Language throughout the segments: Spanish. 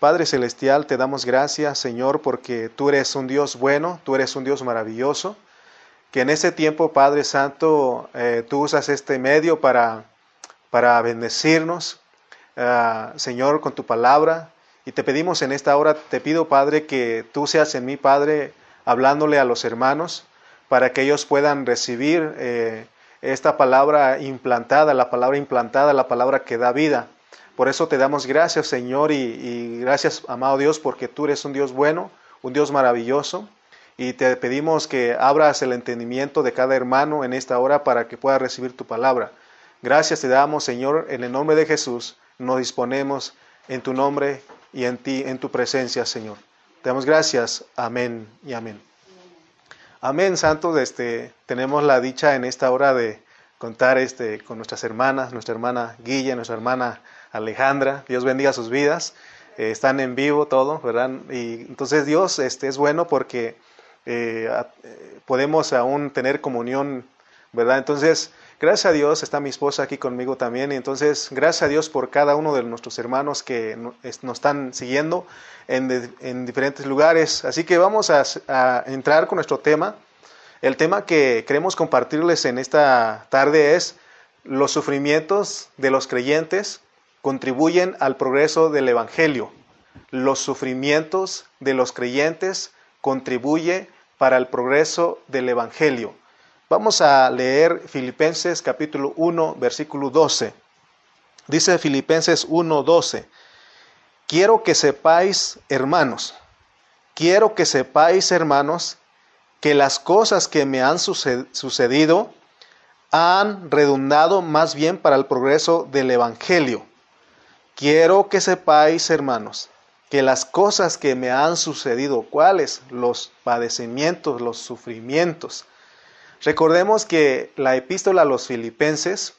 Padre Celestial, te damos gracias, Señor, porque tú eres un Dios bueno, tú eres un Dios maravilloso, que en ese tiempo, Padre Santo, eh, tú usas este medio para, para bendecirnos, uh, Señor, con tu palabra. Y te pedimos en esta hora, te pido, Padre, que tú seas en mí, Padre, hablándole a los hermanos, para que ellos puedan recibir eh, esta palabra implantada, la palabra implantada, la palabra que da vida. Por eso te damos gracias, Señor, y, gracias, amado Dios, porque tú eres un Dios bueno, un Dios maravilloso. Y te pedimos que abras el entendimiento de cada hermano en esta hora para que pueda recibir tu palabra. Gracias te damos, Señor, en el nombre de Jesús. Nos disponemos en tu nombre y en ti, en tu presencia, Señor. Te damos gracias. Amén y amén. Amén, Santo. Este, tenemos la dicha en esta hora de contar este, con nuestras hermanas, nuestra hermana Guilla, nuestra hermana Alejandra. Dios bendiga sus vidas. Eh, están en vivo todo, ¿verdad? Y entonces Dios este, es bueno porque eh, podemos aún tener comunión, ¿verdad? Entonces, gracias a Dios está mi esposa aquí conmigo también. Y entonces, gracias a Dios por cada uno de nuestros hermanos que nos están siguiendo en, en diferentes lugares. Así que vamos a, a entrar con nuestro tema. El tema que queremos compartirles en esta tarde es los sufrimientos de los creyentes contribuyen al progreso del Evangelio. Los sufrimientos de los creyentes contribuyen para el progreso del Evangelio. Vamos a leer Filipenses capítulo 1, versículo 12. Dice Filipenses 1, 12. Quiero que sepáis, hermanos, quiero que sepáis, hermanos, que las cosas que me han sucedido han redundado más bien para el progreso del Evangelio Quiero que sepáis, hermanos, que las cosas que me han sucedido, ¿cuáles? Los padecimientos, los sufrimientos. Recordemos que la epístola a los filipenses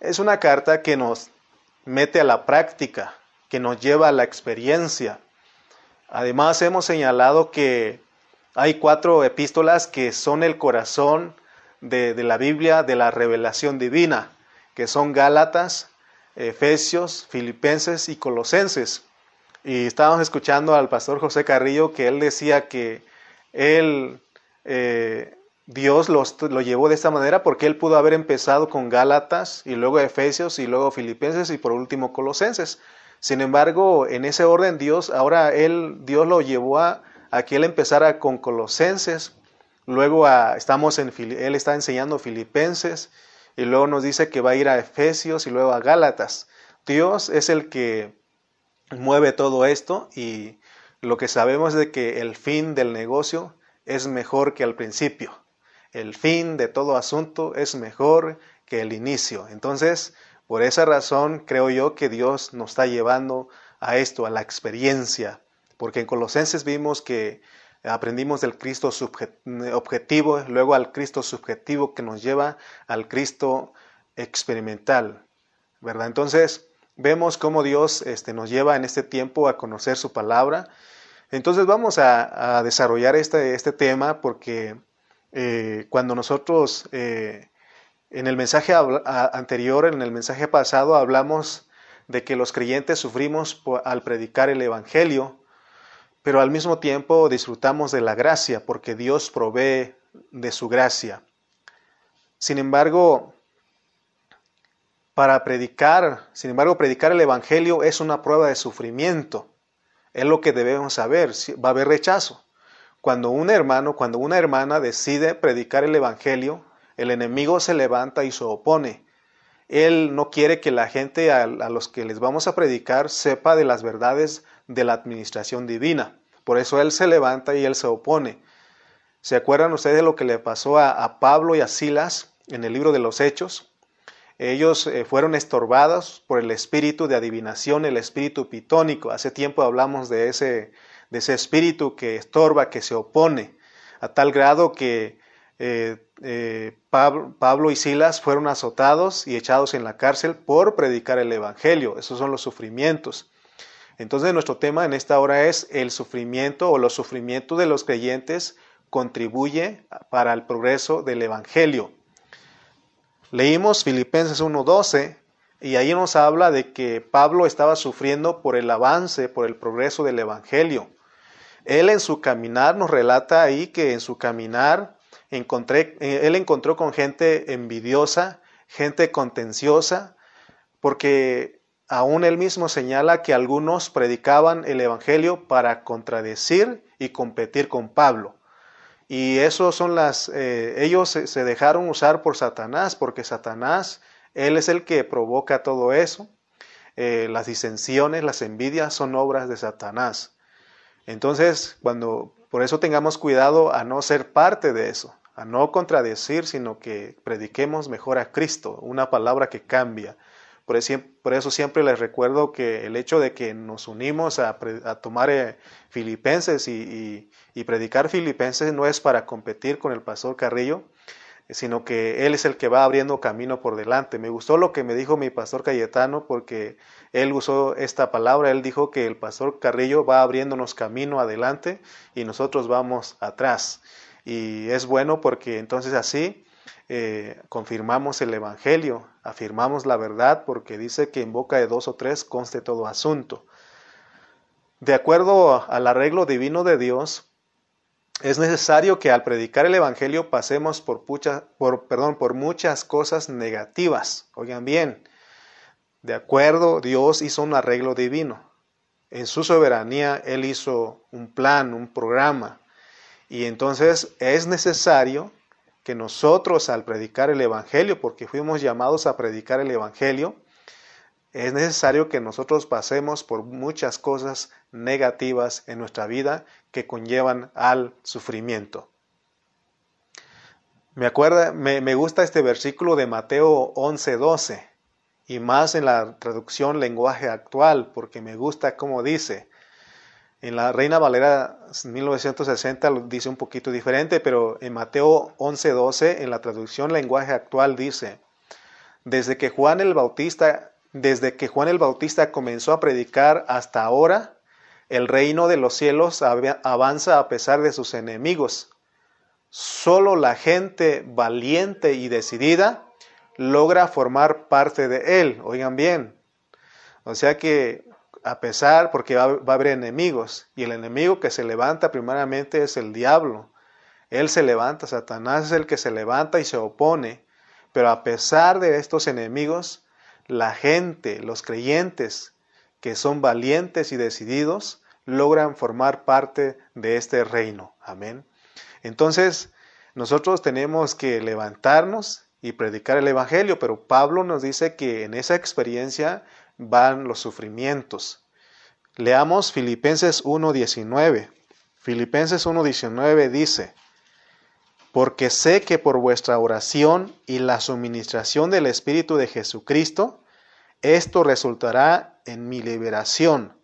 es una carta que nos mete a la práctica, que nos lleva a la experiencia. Además hemos señalado que hay cuatro epístolas que son el corazón de, de la Biblia, de la revelación divina, que son Gálatas, Efesios, Filipenses y Colosenses. Y estábamos escuchando al pastor José Carrillo que él decía que él, eh, Dios lo llevó de esta manera porque él pudo haber empezado con Gálatas y luego Efesios y luego Filipenses y por último Colosenses. Sin embargo, en ese orden Dios, ahora él, Dios lo llevó a, a que él empezara con Colosenses, luego a, estamos en, él está enseñando Filipenses y luego nos dice que va a ir a Efesios y luego a Gálatas. Dios es el que mueve todo esto y lo que sabemos es de que el fin del negocio es mejor que al principio. El fin de todo asunto es mejor que el inicio. Entonces, por esa razón creo yo que Dios nos está llevando a esto, a la experiencia. Porque en Colosenses vimos que aprendimos del Cristo objetivo, luego al Cristo subjetivo que nos lleva al Cristo experimental, ¿verdad? Entonces, vemos cómo Dios este, nos lleva en este tiempo a conocer su palabra. Entonces vamos a, desarrollar este, este, tema porque eh, cuando nosotros eh, en el mensaje anterior, en el mensaje pasado, hablamos de que los creyentes sufrimos al predicar el Evangelio, pero al mismo tiempo disfrutamos de la gracia porque Dios provee de su gracia. Sin embargo, para predicar, sin embargo, predicar el Evangelio es una prueba de sufrimiento. Es lo que debemos saber. Va a haber rechazo. Cuando un hermano, cuando una hermana decide predicar el Evangelio, el enemigo se levanta y se opone. Él no quiere que la gente a, a los que les vamos a predicar sepa de las verdades de la administración divina. Por eso Él se levanta y Él se opone. ¿Se acuerdan ustedes de lo que le pasó a, Pablo y a Silas en el libro de los Hechos? Ellos eh, fueron estorbados por el espíritu de adivinación, el espíritu pitónico. Hace tiempo hablamos de ese, de ese espíritu que estorba, que se opone, a tal grado que eh, eh, Pablo, y Silas fueron azotados y echados en la cárcel por predicar el Evangelio. Esos son los sufrimientos. Entonces nuestro tema en esta hora es el sufrimiento o los sufrimientos de los creyentes contribuye para el progreso del Evangelio. Leímos Filipenses 1.12, Y ahí nos habla de que Pablo estaba sufriendo por el avance, por el progreso del Evangelio. Él en su caminar nos relata ahí que en su caminar encontré, eh, él encontró con gente envidiosa, gente contenciosa, porque aún él mismo señala que algunos predicaban el Evangelio para contradecir y competir con Pablo. Y eso son las, eh, ellos se dejaron usar por Satanás, porque Satanás, él es el que provoca todo eso. Eh, las disensiones, las envidias son obras de Satanás. Entonces, cuando, por eso tengamos cuidado a no ser parte de eso, a no contradecir, sino que prediquemos mejor a Cristo, una palabra que cambia. Por eso, siempre les recuerdo que el hecho de que nos unimos a, tomar eh, filipenses y, predicar filipenses no es para competir con el pastor Carrillo, sino que él es el que va abriendo camino por delante. Me gustó lo que me dijo mi pastor Cayetano porque él usó esta palabra, él dijo que el pastor Carrillo va abriéndonos camino adelante y nosotros vamos atrás. Y es bueno porque entonces así eh, confirmamos el Evangelio, afirmamos la verdad porque dice que en boca de dos o tres conste todo asunto. De acuerdo al arreglo divino de Dios, es necesario que al predicar el Evangelio pasemos por, por, perdón, por muchas cosas negativas. Oigan bien, de acuerdo, Dios hizo un arreglo divino. En su soberanía, Él hizo un plan, un programa. Y entonces es necesario que nosotros al predicar el Evangelio, porque fuimos llamados a predicar el Evangelio, es necesario que nosotros pasemos por muchas cosas negativas en nuestra vida que conllevan al sufrimiento. Me, acuerda, me, me gusta este versículo de Mateo 11:12 y más en la traducción lenguaje actual, porque me gusta cómo dice, en la Reina Valera 1960 lo dice un poquito diferente, pero en Mateo 11:12, en la traducción lenguaje actual, dice, desde que Juan el Bautista, desde que Juan el Bautista comenzó a predicar hasta ahora, el reino de los cielos avanza a pesar de sus enemigos. Solo la gente valiente y decidida logra formar parte de él. Oigan bien. O sea que a pesar, porque va, a haber enemigos, y el enemigo que se levanta primeramente es el diablo. Él se levanta, Satanás es el que se levanta y se opone, pero a pesar de estos enemigos, la gente, los creyentes que son valientes y decididos, logran formar parte de este reino. Amén. Entonces, nosotros tenemos que levantarnos y predicar el Evangelio, pero Pablo nos dice que en esa experiencia van los sufrimientos. Leamos Filipenses 1.19. Filipenses 1.19 dice, porque sé que por vuestra oración y la suministración del Espíritu de Jesucristo, esto resultará en mi liberación,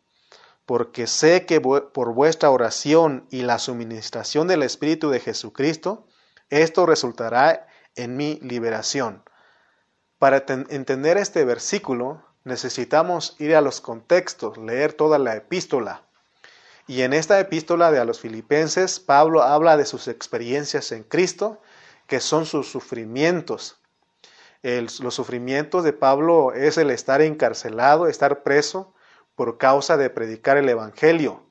porque sé que por vuestra oración y la suministración del Espíritu de Jesucristo, esto resultará en mi liberación. Para entender este versículo, necesitamos ir a los contextos, leer toda la epístola. Y en esta epístola de a los filipenses, Pablo habla de sus experiencias en Cristo, que son sus sufrimientos. los sufrimientos de Pablo es el estar encarcelado, estar preso por causa de predicar el Evangelio.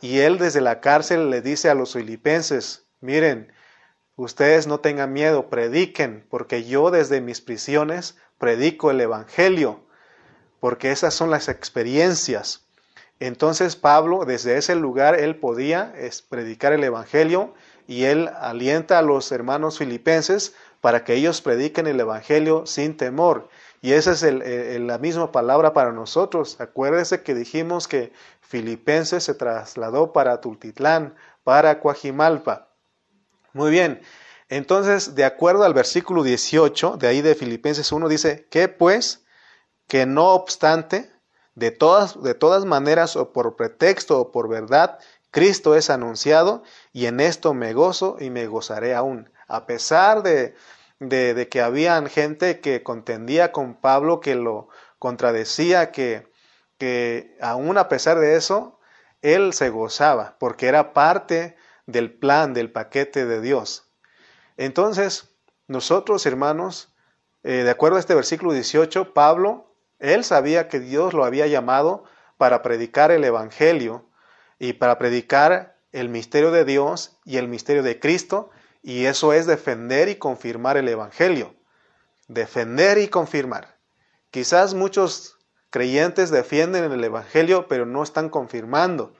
Y él desde la cárcel le dice a los filipenses, miren, ustedes no tengan miedo, prediquen, porque yo desde mis prisiones predico el Evangelio porque esas son las experiencias. Entonces Pablo, desde ese lugar, él podía predicar el Evangelio y él alienta a los hermanos filipenses para que ellos prediquen el Evangelio sin temor. Y esa es la misma palabra para nosotros. Acuérdese que dijimos que Filipenses se trasladó para Tultitlán, para Coajimalpa. Muy bien, entonces, de acuerdo al versículo 18 de ahí de Filipenses 1, dice, que pues que no obstante, de todas, de todas maneras o por pretexto o por verdad, Cristo es anunciado y en esto me gozo y me gozaré aún. A pesar de, de, que habían gente que contendía con Pablo, que lo contradecía, que, que aún a pesar de eso, él se gozaba, porque era parte del plan, del paquete de Dios. Entonces, nosotros, hermanos, eh, de acuerdo a este versículo 18, Pablo Él sabía que Dios lo había llamado para predicar el Evangelio y para predicar el misterio de Dios y el misterio de Cristo, y eso es defender y confirmar el Evangelio. Defender y confirmar. Quizás muchos creyentes defienden el Evangelio, pero no están confirmando.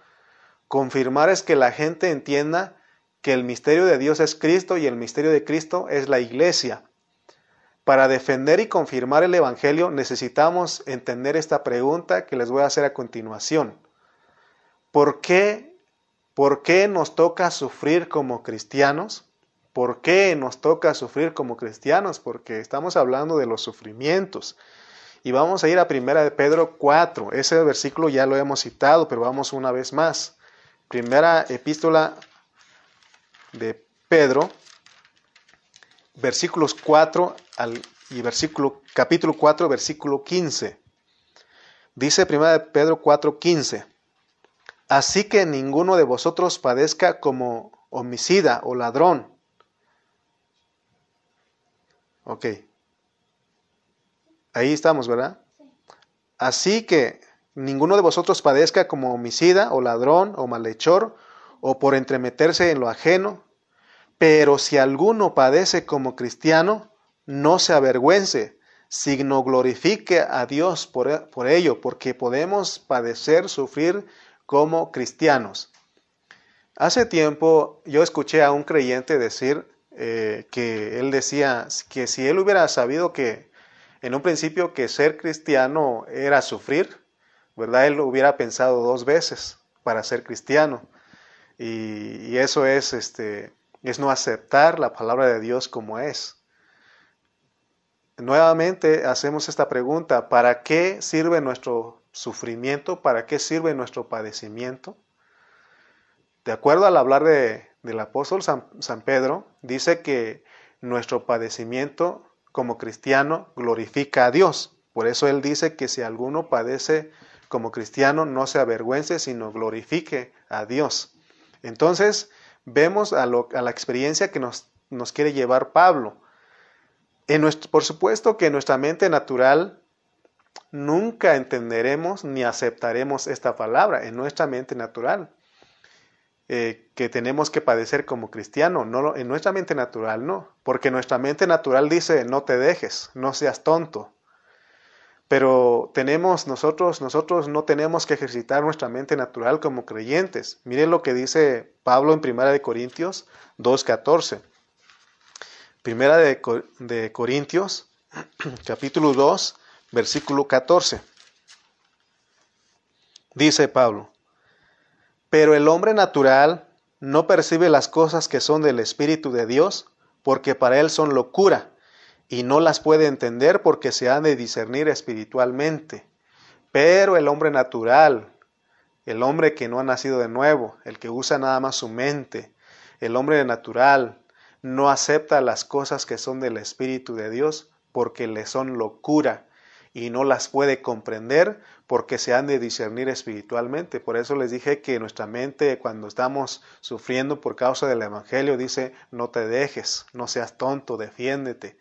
Confirmar es que la gente entienda que el misterio de Dios es Cristo y el misterio de Cristo es la iglesia. Para defender y confirmar el Evangelio necesitamos entender esta pregunta que les voy a hacer a continuación. ¿Por qué, por qué nos toca sufrir como cristianos? ¿Por qué nos toca sufrir como cristianos? Porque estamos hablando de los sufrimientos. Y vamos a ir a primera de Pedro 4. Ese versículo ya lo hemos citado, pero vamos una vez más. Primera epístola de Pedro, versículos 4 al, y versículo, capítulo 4, versículo 15. Dice primera de Pedro 4, 15. Así que ninguno de vosotros padezca como homicida o ladrón. Ok. Ahí estamos, ¿verdad? Así que ninguno de vosotros padezca como homicida o ladrón o malhechor o por entremeterse en lo ajeno, pero si alguno padece como cristiano, no se avergüence, sino glorifique a Dios por, por ello, porque podemos padecer, sufrir como cristianos. Hace tiempo yo escuché a un creyente decir eh, que él decía que si él hubiera sabido que en un principio que ser cristiano era sufrir, ¿verdad? Él hubiera pensado dos veces para ser cristiano. Y, eso es, este, es no aceptar la palabra de Dios como es. Nuevamente hacemos esta pregunta, ¿para qué sirve nuestro sufrimiento? ¿Para qué sirve nuestro padecimiento? De acuerdo al hablar de, del apóstol San, San Pedro, dice que nuestro padecimiento como cristiano glorifica a Dios. Por eso él dice que si alguno padece como cristiano, no se avergüence, sino glorifique a Dios. Entonces, vemos a, la experiencia que nos, quiere llevar Pablo. Por supuesto que en nuestra mente natural nunca entenderemos ni aceptaremos esta palabra, en nuestra mente natural. Eh, que tenemos que padecer como cristiano, no en nuestra mente natural no, porque nuestra mente natural dice no te dejes, no seas tonto. Pero tenemos nosotros, nosotros no tenemos que ejercitar nuestra mente natural como creyentes. Miren lo que dice Pablo en Primera de Corintios 2.14. Primera de, de Corintios, capítulo 2, versículo 14. Dice Pablo, pero el hombre natural no percibe las cosas que son del Espíritu de Dios, porque para él son locura, y no las puede entender porque se han de discernir espiritualmente. Pero el hombre natural, el hombre que no ha nacido de nuevo, el que usa nada más su mente, el hombre natural, no acepta las cosas que son del Espíritu de Dios porque le son locura y no las puede comprender porque se han de discernir espiritualmente. Por eso les dije que nuestra mente cuando estamos sufriendo por causa del Evangelio dice, no te dejes, no seas tonto, defiéndete.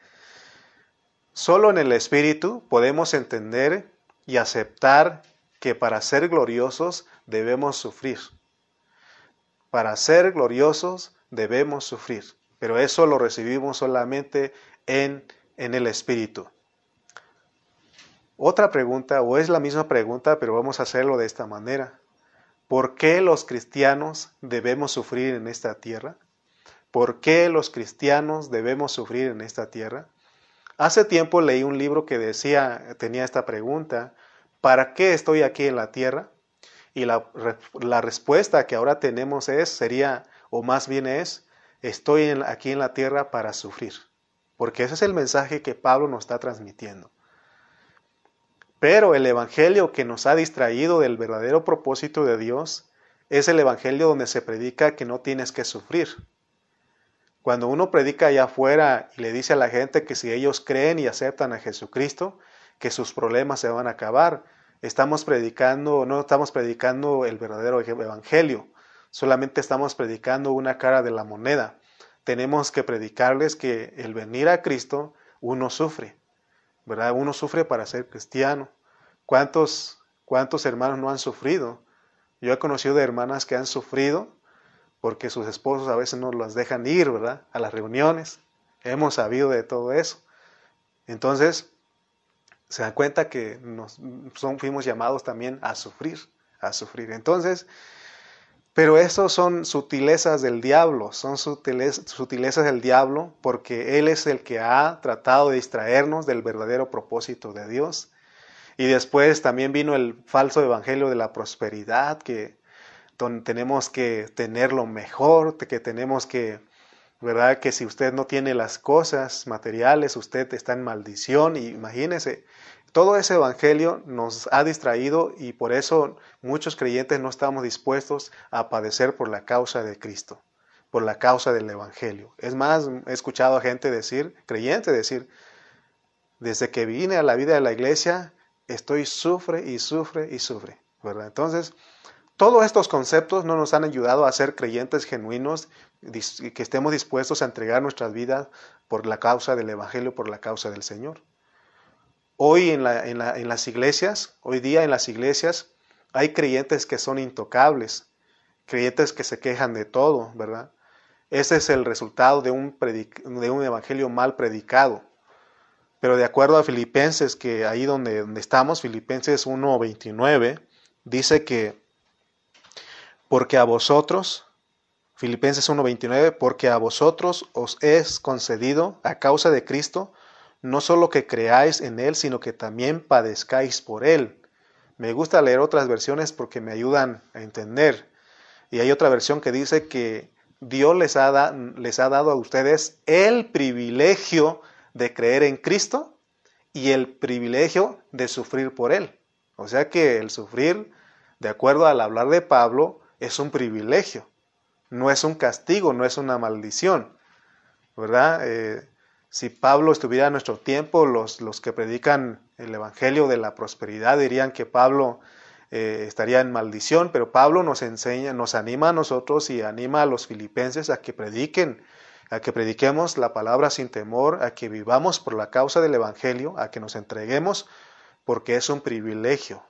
Solo en el Espíritu podemos entender y aceptar que para ser gloriosos debemos sufrir. Para ser gloriosos debemos sufrir, pero eso lo recibimos solamente en, en el Espíritu. Otra pregunta, o es la misma pregunta, pero vamos a hacerlo de esta manera. ¿Por qué los cristianos debemos sufrir en esta tierra? ¿Por qué los cristianos debemos sufrir en esta tierra? Hace tiempo leí un libro que decía, tenía esta pregunta, ¿para qué estoy aquí en la tierra? Y la, la respuesta que ahora tenemos es, sería, o más bien es, estoy aquí en la tierra para sufrir. Porque ese es el mensaje que Pablo nos está transmitiendo. Pero el Evangelio que nos ha distraído del verdadero propósito de Dios es el Evangelio donde se predica que no tienes que sufrir. Cuando uno predica allá afuera y le dice a la gente que si ellos creen y aceptan a Jesucristo, que sus problemas se van a acabar, estamos predicando, no estamos predicando el verdadero Evangelio, solamente estamos predicando una cara de la moneda. Tenemos que predicarles que el venir a Cristo uno sufre, ¿verdad? Uno sufre para ser cristiano, ¿Cuántos, cuántos hermanos no han sufrido? Yo he conocido de hermanas que han sufrido porque sus esposos a veces no las dejan ir, ¿verdad? A las reuniones. Hemos sabido de todo eso. Entonces, se dan cuenta que nos, son, fuimos llamados también a sufrir, a sufrir. Entonces, pero eso son sutilezas del diablo, son sutilezas del diablo porque Él es el que ha tratado de distraernos del verdadero propósito de Dios. Y después también vino el falso evangelio de la prosperidad, que tenemos que tener lo mejor, que tenemos que, ¿verdad? Que si usted no tiene las cosas materiales, usted está en maldición. Y imagínese, todo ese evangelio nos ha distraído y por eso muchos creyentes no estamos dispuestos a padecer por la causa de Cristo, por la causa del evangelio. Es más, he escuchado a gente decir, creyentes decir, desde que vine a la vida de la iglesia, estoy sufre y sufre y sufre, ¿verdad? Entonces, todos estos conceptos no nos han ayudado a ser creyentes genuinos que estemos dispuestos a entregar nuestras vidas por la causa del Evangelio, por la causa del Señor. Hoy en, las iglesias, hoy día en las iglesias, hay creyentes que son intocables, creyentes que se quejan de todo, ¿verdad? Ese es el resultado de un, de un evangelio mal predicado. Pero de acuerdo a Filipenses, que ahí donde, donde estamos, Filipenses 1.29, dice que porque a vosotros, Filipenses 1.29, porque a vosotros os es concedido a causa de Cristo no solo que creáis en Él, sino que también padezcáis por Él. Me gusta leer otras versiones porque me ayudan a entender. Y hay otra versión que dice que Dios les ha, les ha dado a ustedes el privilegio de creer en Cristo y el privilegio de sufrir por Él. O sea que el sufrir, de acuerdo al hablar de Pablo, es un privilegio, no es un castigo, no es una maldición. ¿Verdad? Eh, si Pablo estuviera en nuestro tiempo, los, los que predican el Evangelio de la prosperidad dirían que Pablo eh, estaría en maldición, pero Pablo nos enseña, nos anima a nosotros y anima a los filipenses a que prediquen, a que prediquemos la palabra sin temor, a que vivamos por la causa del Evangelio, a que nos entreguemos, porque es un privilegio.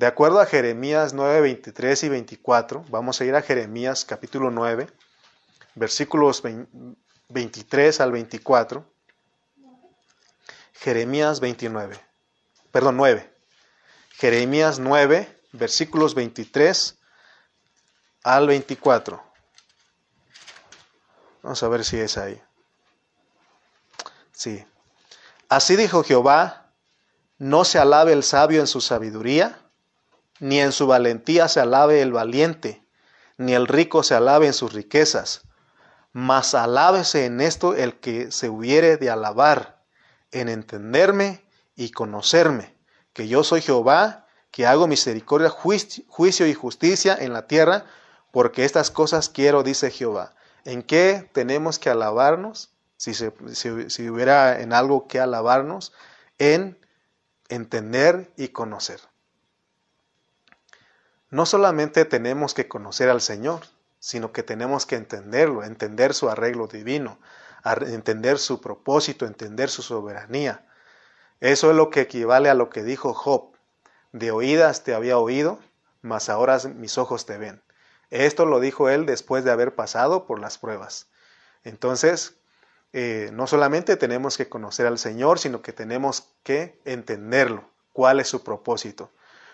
De acuerdo a Jeremías 9, 23 y 24, vamos a ir a Jeremías capítulo 9, versículos 23 al 24. Jeremías 29. Perdón, 9. Jeremías 9, versículos 23 al 24. Vamos a ver si es ahí. Sí. Así dijo Jehová, no se alabe el sabio en su sabiduría, ni en su valentía se alabe el valiente, ni el rico se alabe en sus riquezas mas alábese en esto el que se hubiere de alabar, en entenderme y conocerme, que yo soy Jehová, que hago misericordia, juicio y justicia en la tierra, porque estas cosas quiero, dice Jehová. ¿En qué tenemos que alabarnos? Si, si hubiera en algo que alabarnos, en entender y conocer. No solamente tenemos que conocer al Señor, sino que tenemos que entenderlo, entender su arreglo divino, entender su propósito, entender su soberanía. Eso es lo que equivale a lo que dijo Job. De oídas te había oído, mas ahora mis ojos te ven. Esto lo dijo él después de haber pasado por las pruebas. Entonces, eh, no solamente tenemos que conocer al Señor, sino que tenemos que entenderlo, cuál es su propósito.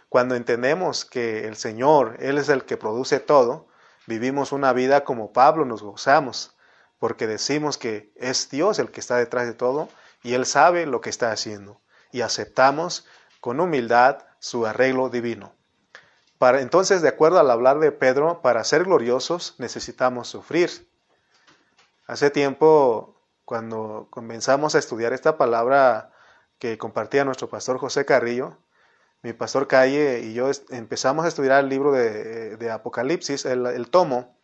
Cuando entendemos que el Señor, Él es el que produce todo, Vivimos una vida como Pablo, nos gozamos, porque decimos que es Dios el que está detrás de todo y Él sabe lo que está haciendo. Y aceptamos con humildad su arreglo divino. Entonces, de acuerdo al hablar de Pedro, para ser gloriosos necesitamos sufrir. Hace tiempo, cuando comenzamos a estudiar esta palabra que compartía nuestro pastor José Carrillo, mi pastor Calle y yo empezamos a estudiar el libro de, Apocalipsis, el, tomo,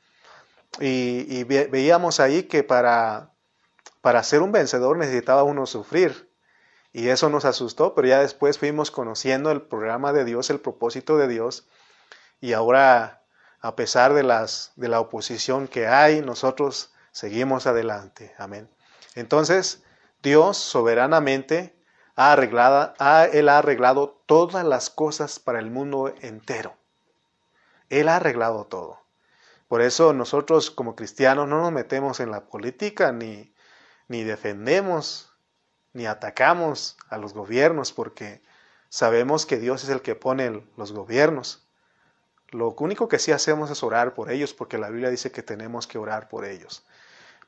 y, veíamos ahí que para, para ser un vencedor necesitaba uno sufrir. Y eso nos asustó, pero ya después fuimos conociendo el programa de Dios, el propósito de Dios, y ahora, a pesar de, las, de la oposición que hay, nosotros seguimos adelante. Amén. Entonces, Dios soberanamente ha arreglado, Él ha arreglado todas las cosas para el mundo entero. Él ha arreglado todo. Por eso nosotros como cristianos no nos metemos en la política ni, ni defendemos ni atacamos a los gobiernos porque sabemos que Dios es el que pone los gobiernos. Lo único que sí hacemos es orar por ellos porque la Biblia dice que tenemos que orar por ellos.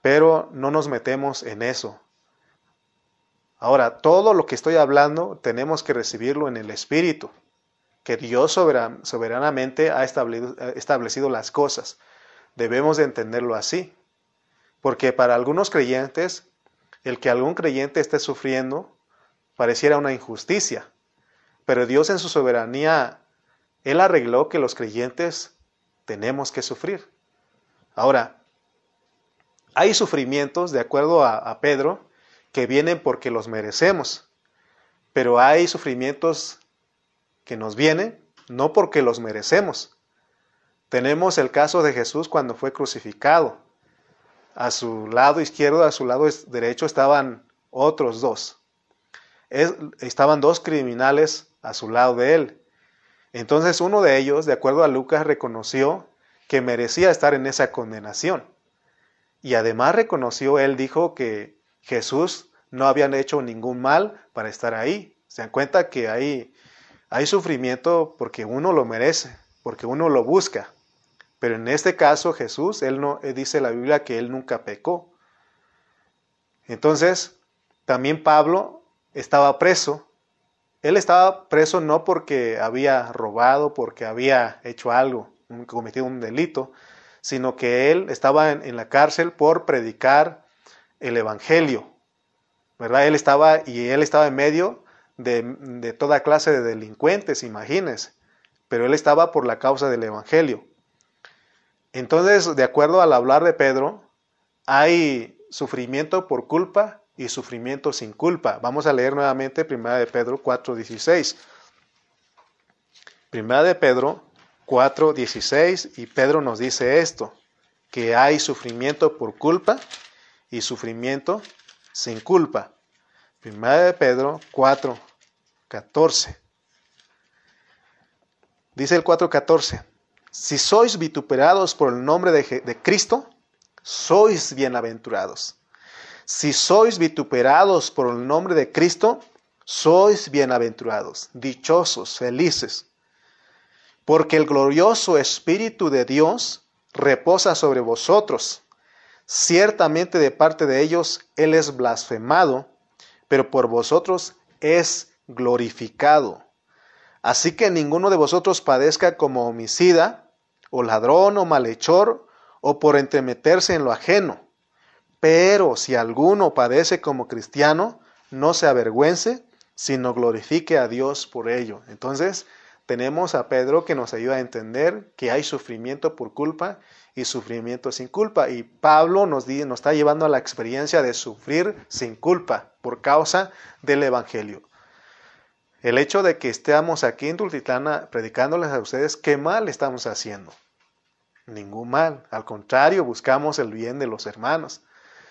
Pero no nos metemos en eso. Ahora, todo lo que estoy hablando tenemos que recibirlo en el Espíritu, que Dios soberanamente ha establecido, las cosas. Debemos de entenderlo así, porque para algunos creyentes, el que algún creyente esté sufriendo pareciera una injusticia, pero Dios en su soberanía, Él arregló que los creyentes tenemos que sufrir. Ahora, hay sufrimientos, de acuerdo a Pedro, que vienen porque los merecemos, pero hay sufrimientos que nos vienen no porque los merecemos. Tenemos el caso de Jesús cuando fue crucificado. A su lado izquierdo, a su lado derecho estaban otros dos. estaban dos criminales a su lado de él. Entonces uno de ellos, de acuerdo a Lucas, reconoció que merecía estar en esa condenación. Y además reconoció, él dijo que Jesús no habían hecho ningún mal para estar ahí. Se dan cuenta que hay, hay sufrimiento porque uno lo merece, porque uno lo busca. Pero en este caso Jesús, él no dice la Biblia que él nunca pecó. Entonces, también Pablo estaba preso. Él estaba preso no porque había robado, porque había hecho algo, cometido un delito, sino que él estaba en la cárcel por predicar el Evangelio, ¿verdad? Él estaba, y él estaba en medio de, toda clase de delincuentes, imagínense, pero él estaba por la causa del Evangelio. Entonces, de acuerdo al hablar de Pedro, hay sufrimiento por culpa y sufrimiento sin culpa. Vamos a leer nuevamente 1 de Pedro 4:16. 1 de Pedro 4:16 y Pedro nos dice esto, que hay sufrimiento por culpa y sufrimiento sin culpa. Primera de Pedro 4, 14. Dice el 4.14, si sois vituperados por el nombre de, de Cristo, sois bienaventurados. Si sois vituperados por el nombre de Cristo, sois bienaventurados, dichosos, felices. Porque el glorioso Espíritu de Dios reposa sobre vosotros Ciertamente de parte de ellos Él es blasfemado, pero por vosotros es glorificado. Así que ninguno de vosotros padezca como homicida, o ladrón, o malhechor, o por entremeterse en lo ajeno. Pero si alguno padece como cristiano, no se avergüence, sino glorifique a Dios por ello. Entonces, tenemos a Pedro que nos ayuda a entender que hay sufrimiento por culpa y sufrimiento sin culpa. Y Pablo nos, nos está llevando a la experiencia de sufrir sin culpa por causa del Evangelio. El hecho de que estemos aquí en Tultitlana predicándoles a ustedes, ¿qué mal estamos haciendo? Ningún mal. Al contrario, buscamos el bien de los hermanos.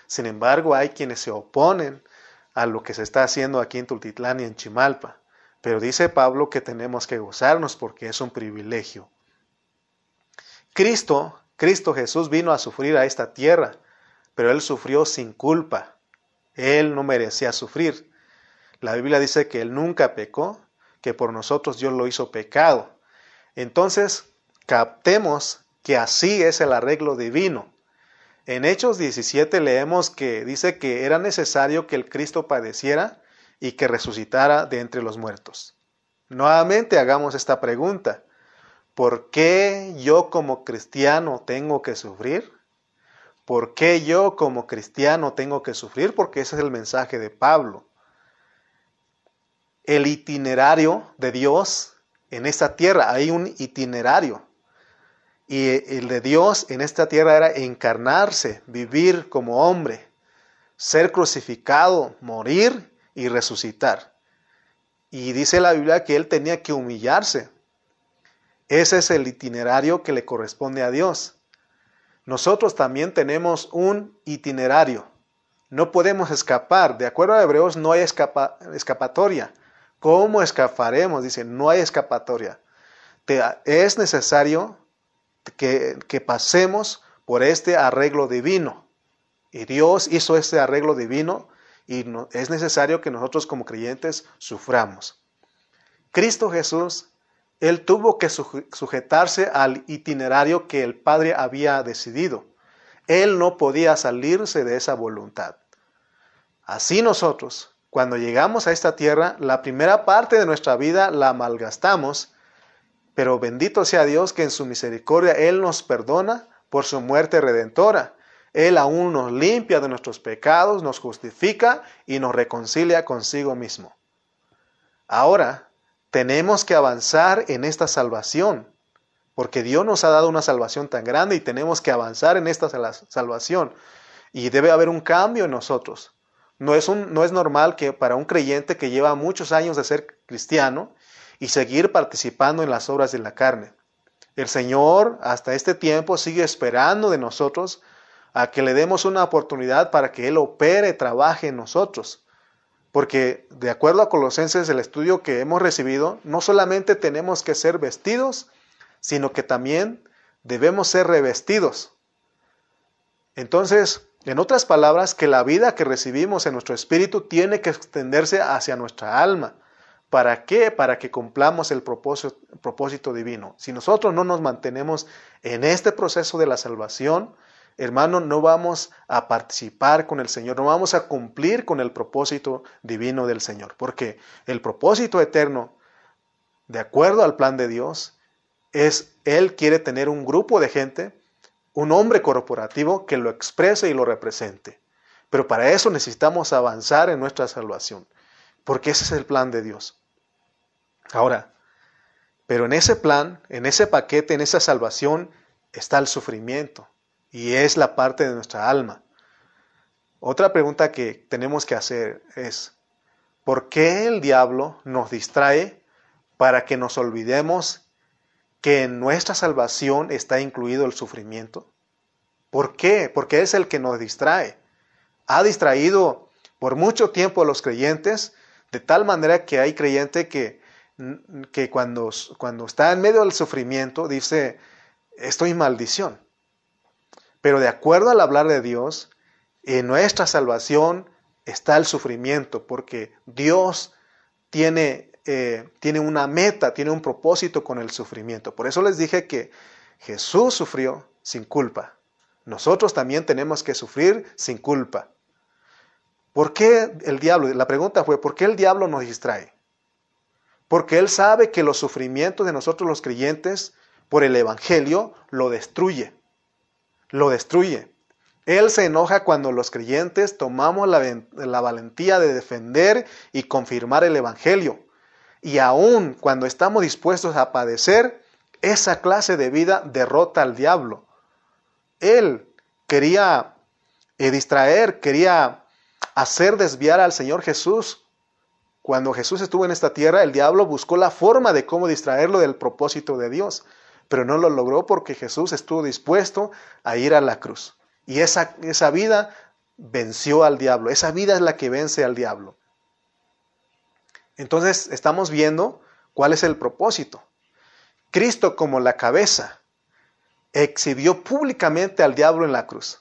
Sin embargo, hay quienes se oponen a lo que se está haciendo aquí en Tultitlán y en Chimalpa. Pero dice Pablo que tenemos que gozarnos porque es un privilegio. Cristo Cristo Jesús vino a sufrir a esta tierra, pero Él sufrió sin culpa. Él no merecía sufrir. La Biblia dice que Él nunca pecó, que por nosotros Dios lo hizo pecado. Entonces, captemos que así es el arreglo divino. En Hechos 17 leemos que dice que era necesario que el Cristo padeciera y que resucitara de entre los muertos. Nuevamente hagamos esta pregunta. ¿Por qué yo como cristiano tengo que sufrir? ¿Por qué yo como cristiano tengo que sufrir? Porque ese es el mensaje de Pablo. El itinerario de Dios en esta tierra, hay un itinerario. Y el de Dios en esta tierra era encarnarse, vivir como hombre, ser crucificado, morir y resucitar. Y dice la Biblia que él tenía que humillarse ese es el itinerario que le corresponde a Dios. Nosotros también tenemos un itinerario. No podemos escapar. De acuerdo a Hebreos, no hay escapatoria. ¿Cómo escaparemos? Dice, no hay escapatoria. es necesario que, que pasemos por este arreglo divino. Y Dios hizo este arreglo divino y es necesario que nosotros como creyentes suframos. Cristo Jesús, Él tuvo que sujetarse al itinerario que el Padre había decidido. Él no podía salirse de esa voluntad. Así nosotros, cuando llegamos a esta tierra, la primera parte de nuestra vida la malgastamos, pero bendito sea Dios que en su misericordia Él nos perdona por su muerte redentora él aún nos limpia de nuestros pecados, nos justifica y nos reconcilia consigo mismo. Ahora, tenemos que avanzar en esta salvación, porque Dios nos ha dado una salvación tan grande y tenemos que avanzar en esta salvación. Y debe haber un cambio en nosotros. No es, no es normal que para un creyente que lleva muchos años de ser cristiano y seguir participando en las obras de la carne. El Señor hasta este tiempo sigue esperando de nosotros a que le demos una oportunidad para que Él opere, trabaje en nosotros. Porque de acuerdo a Colosenses, el estudio que hemos recibido, no solamente tenemos que ser vestidos, sino que también debemos ser revestidos. Entonces, en otras palabras, que la vida que recibimos en nuestro espíritu tiene que extenderse hacia nuestra alma. ¿Para qué? Para que cumplamos el propósito, propósito divino. Si nosotros no nos mantenemos en este proceso de la salvación, hermano, no vamos a participar con el Señor, no vamos a cumplir con el propósito divino del Señor, porque el propósito eterno, de acuerdo al plan de Dios, es Él quiere tener un grupo de gente, un hombre corporativo que lo exprese y lo represente. Pero para eso necesitamos avanzar en nuestra salvación, porque ese es el plan de Dios. Ahora, pero en ese plan, en ese paquete, en esa salvación, está el sufrimiento y es la parte de nuestra alma. Otra pregunta que tenemos que hacer es, ¿por qué el diablo nos distrae para que nos olvidemos que en nuestra salvación está incluido el sufrimiento? ¿Por qué? Porque es el que nos distrae. Ha distraído por mucho tiempo a los creyentes, de tal manera que hay creyente que, que cuando, cuando está en medio del sufrimiento dice, estoy maldición. Pero de acuerdo al hablar de Dios, en nuestra salvación está el sufrimiento, porque Dios tiene, eh, tiene una meta, tiene un propósito con el sufrimiento. Por eso les dije que Jesús sufrió sin culpa. Nosotros también tenemos que sufrir sin culpa. ¿Por qué el diablo? La pregunta fue, ¿por qué el diablo nos distrae? Porque él sabe que los sufrimientos de nosotros los creyentes por el Evangelio lo destruye lo destruye. Él se enoja cuando los creyentes tomamos la, valentía de defender y confirmar el Evangelio. Y aun cuando estamos dispuestos a padecer, esa clase de vida derrota al diablo. Él quería eh, distraer, quería hacer desviar al Señor Jesús. Cuando Jesús estuvo en esta tierra, el diablo buscó la forma de cómo distraerlo del propósito de Dios pero no lo logró porque Jesús estuvo dispuesto a ir a la cruz. Y esa, esa vida venció al diablo, esa vida es la que vence al diablo. Entonces estamos viendo cuál es el propósito. Cristo como la cabeza exhibió públicamente al diablo en la cruz,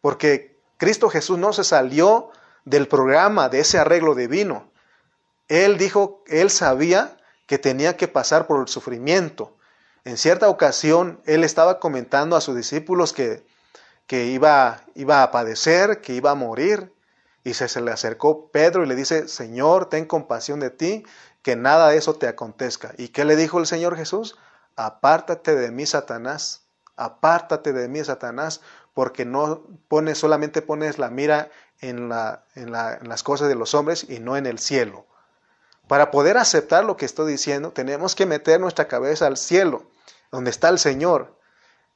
porque Cristo Jesús no se salió del programa, de ese arreglo divino. Él dijo, él sabía que tenía que pasar por el sufrimiento, en cierta ocasión, él estaba comentando a sus discípulos que, que iba, iba a padecer, que iba a morir. Y se, se le acercó Pedro y le dice, Señor, ten compasión de ti, que nada de eso te acontezca. ¿Y qué le dijo el Señor Jesús? Apártate de mí, Satanás. Apártate de mí, Satanás, porque no pones, solamente pones la mira en, la, en, la, en las cosas de los hombres y no en el cielo. Para poder aceptar lo que estoy diciendo, tenemos que meter nuestra cabeza al cielo donde está el Señor.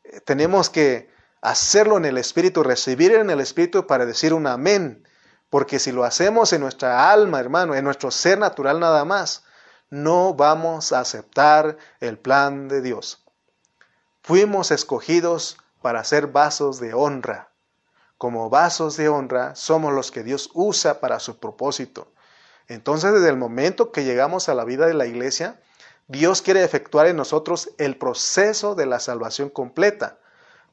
Eh, tenemos que hacerlo en el Espíritu, recibir en el Espíritu para decir un amén. Porque si lo hacemos en nuestra alma, hermano, en nuestro ser natural nada más, no vamos a aceptar el plan de Dios. Fuimos escogidos para ser vasos de honra. como vasos de honra, somos los que Dios usa para su propósito. Entonces, desde el momento que llegamos a la vida de la iglesia, Dios quiere efectuar en nosotros el proceso de la salvación completa,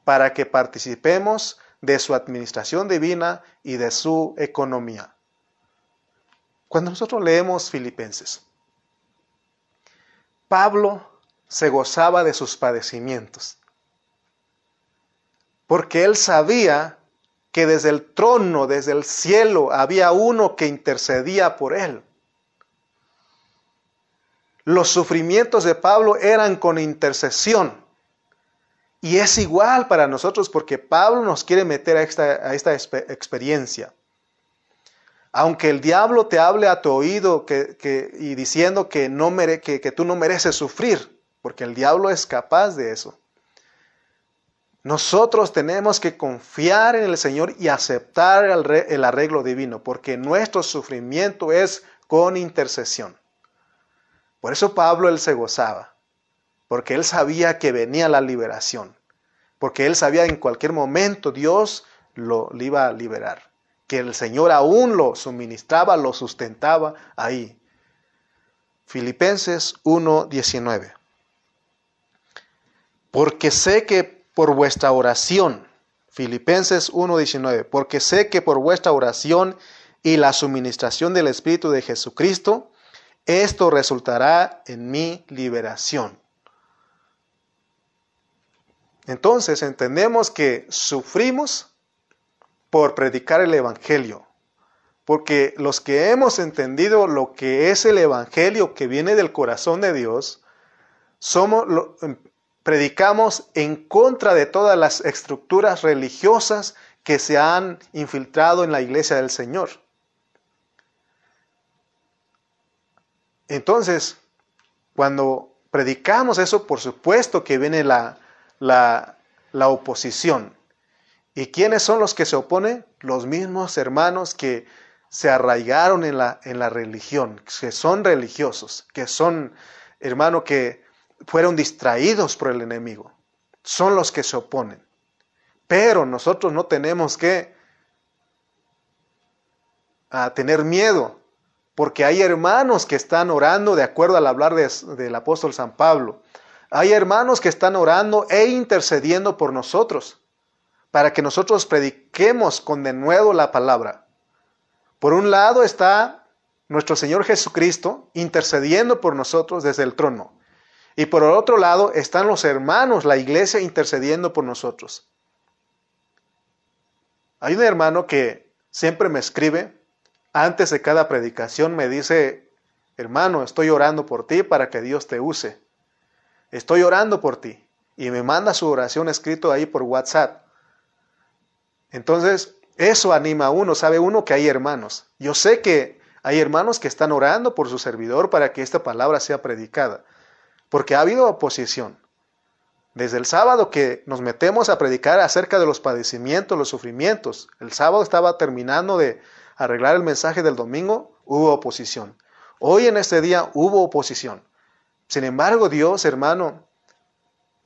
para que participemos de su administración divina y de su economía. Cuando nosotros leemos Filipenses, Pablo se gozaba de sus padecimientos, porque él sabía que desde el trono, desde el cielo, había uno que intercedía por él. Los sufrimientos de Pablo eran con intercesión. Y es igual para nosotros porque Pablo nos quiere meter a esta, experiencia. Aunque el diablo te hable a tu oído y diciendo que, no mere, que, tú no mereces sufrir, porque el diablo es capaz de eso. Nosotros tenemos que confiar en el Señor y aceptar el arreglo divino, porque nuestro sufrimiento es con intercesión. Por eso Pablo él se gozaba, porque él sabía que venía la liberación, porque él sabía en cualquier momento Dios lo, iba a liberar, que el Señor aún lo suministraba, lo sustentaba ahí. Filipenses 1:19. Porque sé que por vuestra oración, Filipenses 1:19, porque sé que por vuestra oración y la suministración del Espíritu de Jesucristo, esto resultará en mi liberación. Entonces entendemos que sufrimos por predicar el Evangelio, porque los que hemos entendido lo que es el Evangelio que viene del corazón de Dios, somos, em, predicamos en contra de todas las estructuras religiosas que se han infiltrado en la iglesia del Señor. Entonces, cuando predicamos eso, por supuesto que viene la, la, oposición. ¿Y quiénes son los que se oponen? Los mismos hermanos que se arraigaron en la, en la religión, que son religiosos, que son, hermanos, que fueron distraídos por el enemigo. Son los que se oponen. Pero nosotros no tenemos que a tener miedo porque hay hermanos que están orando de acuerdo al hablar del apóstol San Pablo. Hay hermanos que están orando e intercediendo por nosotros, para que nosotros prediquemos con denuedo la palabra. Por un lado está nuestro Señor Jesucristo intercediendo por nosotros desde el trono. Y por el otro lado están los hermanos, la iglesia intercediendo por nosotros. Hay un hermano que siempre me escribe antes de cada predicación me dice, hermano, estoy orando por ti para que Dios te use. Estoy orando por ti. Y me manda su oración escrito ahí por WhatsApp. Entonces, eso anima a uno, sabe uno que hay hermanos. Yo sé que hay hermanos que están orando por su servidor para que esta palabra sea predicada, porque ha habido oposición. Desde el sábado que nos metemos a predicar acerca de los padecimientos, los sufrimientos, el sábado estaba terminando de, arreglar el mensaje del domingo, hubo oposición. Hoy en este día hubo oposición. Sin embargo, Dios, hermano,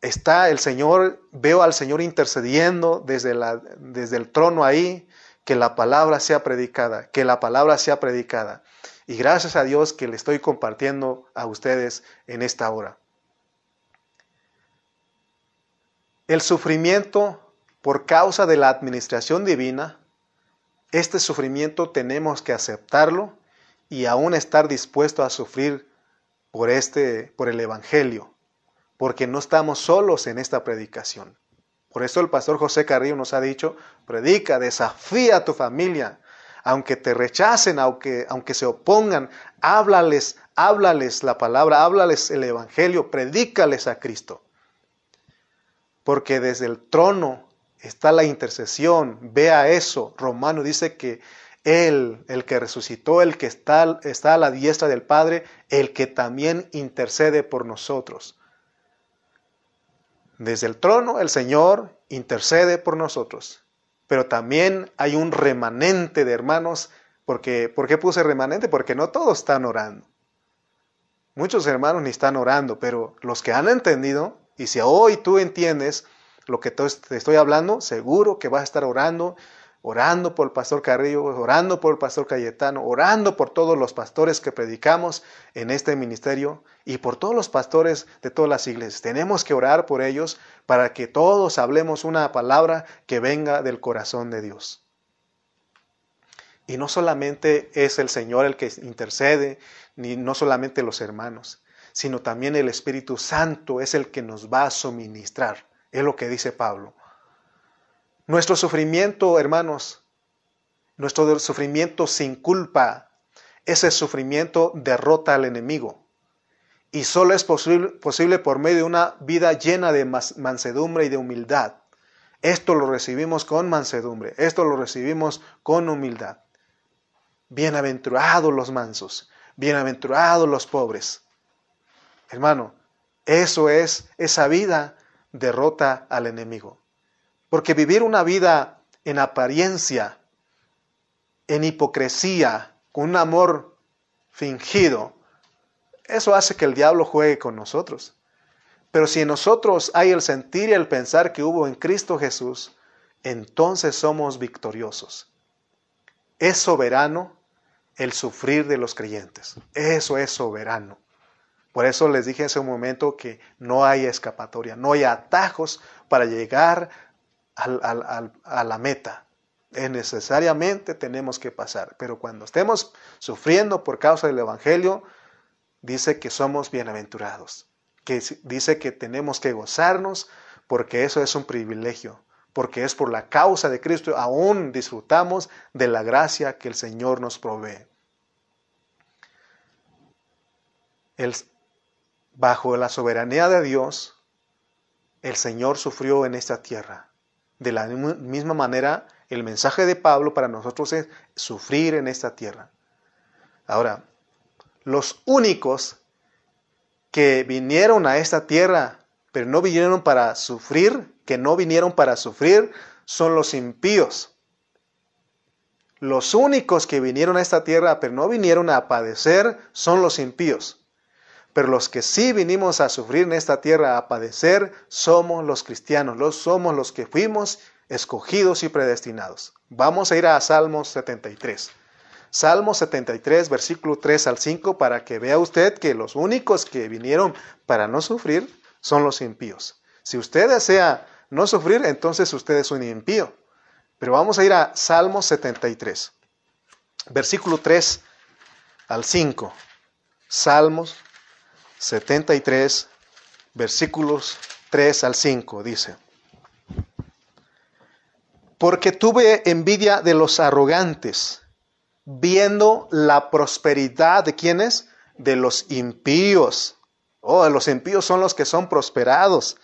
está el Señor, veo al Señor intercediendo desde, la, desde el trono ahí, que la palabra sea predicada, que la palabra sea predicada. Y gracias a Dios que le estoy compartiendo a ustedes en esta hora. El sufrimiento por causa de la administración divina este sufrimiento tenemos que aceptarlo y aún estar dispuesto a sufrir por este por el evangelio, porque no estamos solos en esta predicación. Por eso el pastor José Carrillo nos ha dicho, predica, desafía a tu familia, aunque te rechacen, aunque, aunque se opongan, háblales, háblales la palabra, háblales el evangelio, predícales a Cristo. Porque desde el trono está la intercesión, vea eso. Romano dice que Él, el que resucitó, el que está, está a la diestra del Padre, el que también intercede por nosotros. Desde el trono el Señor intercede por nosotros, pero también hay un remanente de hermanos, porque, ¿por qué puse remanente? Porque no todos están orando. Muchos hermanos ni están orando, pero los que han entendido, y si hoy tú entiendes, lo que te estoy hablando, seguro que vas a estar orando orando por el pastor Carrillo, orando por el pastor Cayetano, orando por todos los pastores que predicamos en este ministerio y por todos los pastores de todas las iglesias. Tenemos que orar por ellos para que todos hablemos una palabra que venga del corazón de Dios. Y no solamente es el Señor el que intercede, ni no solamente los hermanos, sino también el Espíritu Santo es el que nos va a suministrar. Es lo que dice Pablo. Nuestro sufrimiento, hermanos, nuestro sufrimiento sin culpa, ese sufrimiento derrota al enemigo. Y solo es posible, posible por medio de una vida llena de mansedumbre y de humildad. Esto lo recibimos con mansedumbre, esto lo recibimos con humildad. Bienaventurados los mansos, bienaventurados los pobres. Hermano, eso es, esa vida derrota al enemigo. Porque vivir una vida en apariencia, en hipocresía, con un amor fingido, eso hace que el diablo juegue con nosotros. Pero si en nosotros hay el sentir y el pensar que hubo en Cristo Jesús, entonces somos victoriosos. Es soberano el sufrir de los creyentes. Eso es soberano. Por eso les dije hace un momento que no hay escapatoria, no hay atajos para llegar a la meta. Es necesariamente tenemos que pasar. Pero cuando estemos sufriendo por causa del Evangelio, dice que somos bienaventurados. Que dice que tenemos que gozarnos porque eso es un privilegio. Porque es por la causa de Cristo aún disfrutamos de la gracia que el Señor nos provee. Bajo la soberanía de Dios, el Señor sufrió en esta tierra. De la misma manera, el mensaje de Pablo para nosotros es sufrir en esta tierra. Ahora, los únicos que vinieron a esta tierra, pero no vinieron para sufrir, que no vinieron para sufrir, son los impíos. Los únicos que vinieron a esta tierra, pero no vinieron a padecer, son los impíos. Pero los que sí vinimos a sufrir en esta tierra, a padecer, somos los cristianos, los, somos los que fuimos escogidos y predestinados. Vamos a ir a Salmos 73. Salmos 73, versículo 3 al 5, para que vea usted que los únicos que vinieron para no sufrir son los impíos. Si usted desea no sufrir, entonces usted es un impío. Pero vamos a ir a Salmos 73, versículo 3 al 5. Salmos 73, versículos 3 al 5, dice. Porque tuve envidia de los arrogantes, viendo la prosperidad de quienes? De los impíos. Oh, los impíos son los que son prosperados,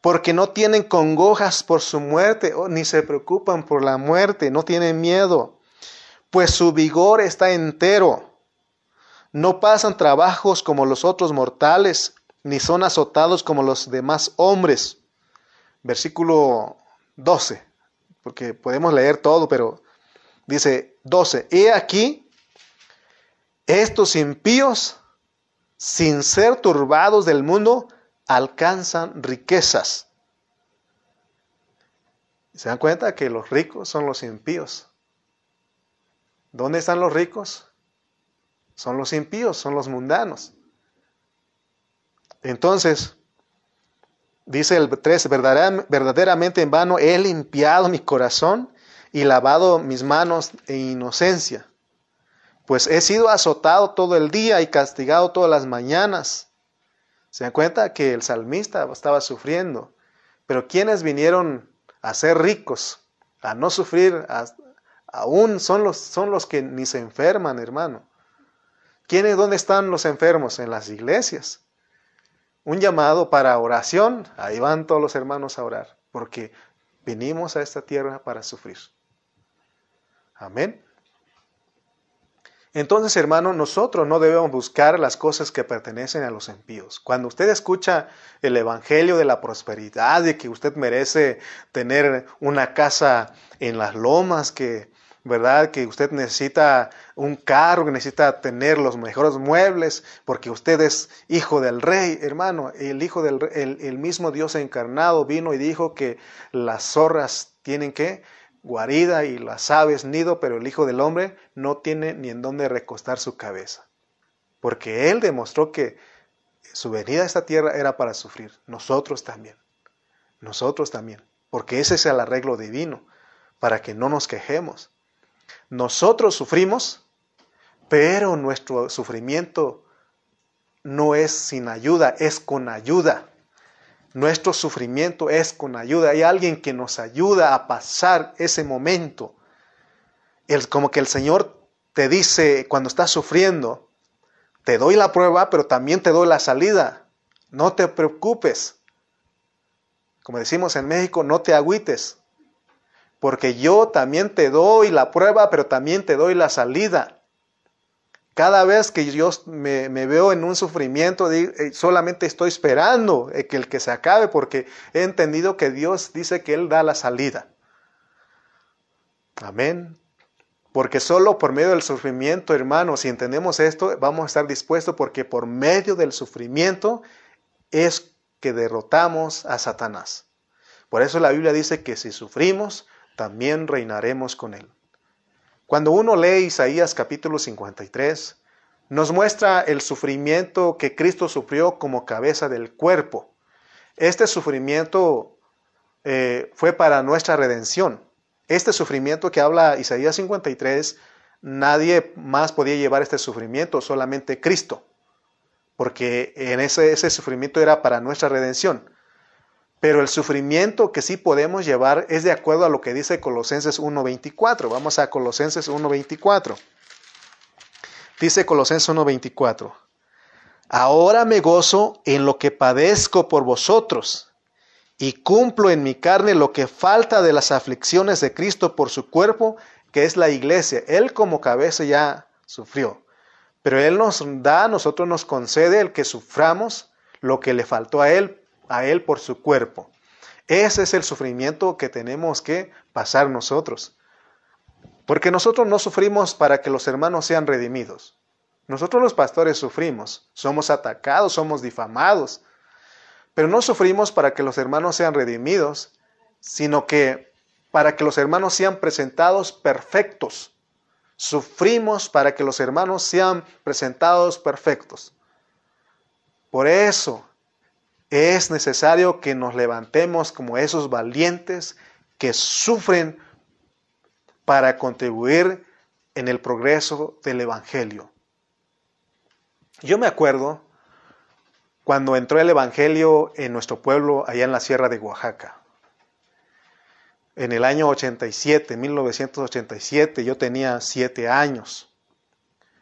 porque no tienen congojas por su muerte, oh, ni se preocupan por la muerte, no tienen miedo, pues su vigor está entero no pasan trabajos como los otros mortales, ni son azotados como los demás hombres. Versículo 12, porque podemos leer todo, pero dice 12, he aquí, estos impíos, sin ser turbados del mundo, alcanzan riquezas. ¿Se dan cuenta que los ricos son los impíos? ¿Dónde están los ricos? Son los impíos, son los mundanos. Entonces, dice el 13, verdaderamente en vano he limpiado mi corazón y lavado mis manos en inocencia, pues he sido azotado todo el día y castigado todas las mañanas. Se dan cuenta que el salmista estaba sufriendo, pero quienes vinieron a ser ricos, a no sufrir, aún son los que ni se enferman, hermano. ¿Quiénes, dónde están los enfermos? En las iglesias. Un llamado para oración, ahí van todos los hermanos a orar, porque venimos a esta tierra para sufrir. Amén. Entonces, hermano, nosotros no debemos buscar las cosas que pertenecen a los impíos. Cuando usted escucha el evangelio de la prosperidad, de que usted merece tener una casa en las lomas, que ¿verdad? Que usted necesita un carro, que necesita tener los mejores muebles, porque usted es hijo del rey, hermano. El hijo del el, el mismo Dios encarnado vino y dijo que las zorras tienen que guarida y las aves nido, pero el Hijo del Hombre no tiene ni en dónde recostar su cabeza. Porque Él demostró que su venida a esta tierra era para sufrir. Nosotros también. Nosotros también. Porque ese es el arreglo divino, para que no nos quejemos. Nosotros sufrimos, pero nuestro sufrimiento no es sin ayuda, es con ayuda. Nuestro sufrimiento es con ayuda. Hay alguien que nos ayuda a pasar ese momento. Como que el Señor te dice cuando estás sufriendo, te doy la prueba, pero también te doy la salida. No te preocupes. Como decimos en México, no te agüites. Porque yo también te doy la prueba, pero también te doy la salida. Cada vez que yo me, veo en un sufrimiento, eh, solamente estoy esperando eh, que el que se acabe porque he entendido que Dios dice que Él da la salida. Amén. Porque solo por medio del sufrimiento, hermanos, si entendemos esto, vamos a estar dispuestos porque por medio del sufrimiento es que derrotamos a Satanás. Por eso la Biblia dice que si sufrimos, también reinaremos con Él. Cuando uno lee Isaías capítulo 53, nos muestra el sufrimiento que Cristo sufrió como cabeza del cuerpo. Este sufrimiento eh, fue para nuestra redención. Este sufrimiento que habla Isaías 53, nadie más podía llevar este sufrimiento, solamente Cristo, porque en ese, ese sufrimiento era para nuestra redención. Pero el sufrimiento que sí podemos llevar es de acuerdo a lo que dice Colosenses 1.24. Vamos a Colosenses 1.24. Dice Colosenses 1.24. Ahora me gozo en lo que padezco por vosotros y cumplo en mi carne lo que falta de las aflicciones de Cristo por su cuerpo, que es la iglesia. Él como cabeza ya sufrió, pero Él nos da, nosotros nos concede el que suframos lo que le faltó a Él a Él por su cuerpo. Ese es el sufrimiento que tenemos que pasar nosotros. Porque nosotros no sufrimos para que los hermanos sean redimidos. Nosotros los pastores sufrimos, somos atacados, somos difamados, pero no sufrimos para que los hermanos sean redimidos, sino que para que los hermanos sean presentados perfectos. Sufrimos para que los hermanos sean presentados perfectos. Por eso es necesario que nos levantemos como esos valientes que sufren para contribuir en el progreso del Evangelio. Yo me acuerdo cuando entró el Evangelio en nuestro pueblo allá en la Sierra de Oaxaca. En el año 87, 1987, yo tenía siete años,